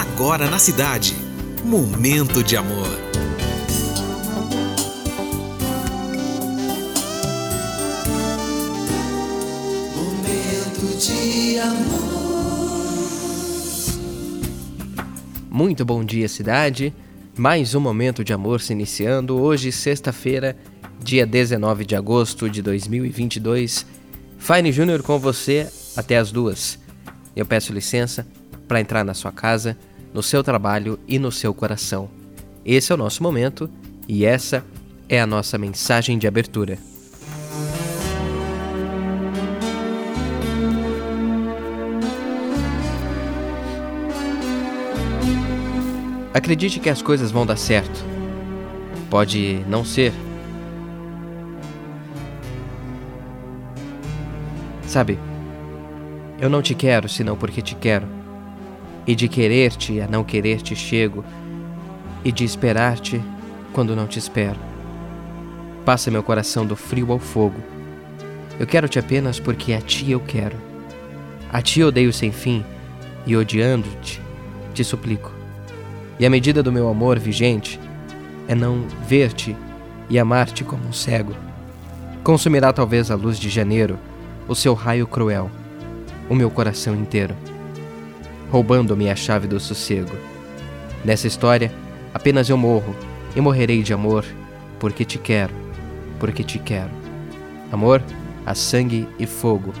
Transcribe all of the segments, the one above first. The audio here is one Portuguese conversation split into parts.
agora na cidade. Momento de amor. Momento de amor. Muito bom dia, cidade. Mais um momento de amor se iniciando. Hoje, sexta-feira, dia 19 de agosto de 2022. Fine Júnior com você até as duas. Eu peço licença para entrar na sua casa, no seu trabalho e no seu coração. Esse é o nosso momento e essa é a nossa mensagem de abertura. Acredite que as coisas vão dar certo. Pode não ser. Sabe, eu não te quero senão porque te quero. E de querer-te a não querer-te chego, e de esperar-te quando não te espero. Passa meu coração do frio ao fogo. Eu quero-te apenas porque a ti eu quero. A ti odeio sem fim, e odiando-te, te suplico. E a medida do meu amor vigente é não ver-te e amar-te como um cego. Consumirá talvez a luz de janeiro, o seu raio cruel o meu coração inteiro, roubando-me a chave do sossego. Nessa história, apenas eu morro e morrerei de amor, porque te quero, porque te quero. Amor a sangue e fogo.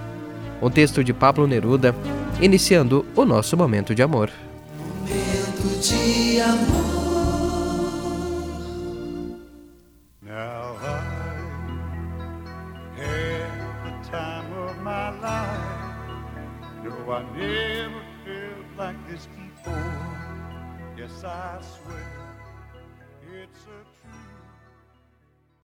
Um texto de Pablo Neruda, iniciando o nosso momento de amor. Momento de amor. Time of my life. No, I never like this before. Yes, I swear.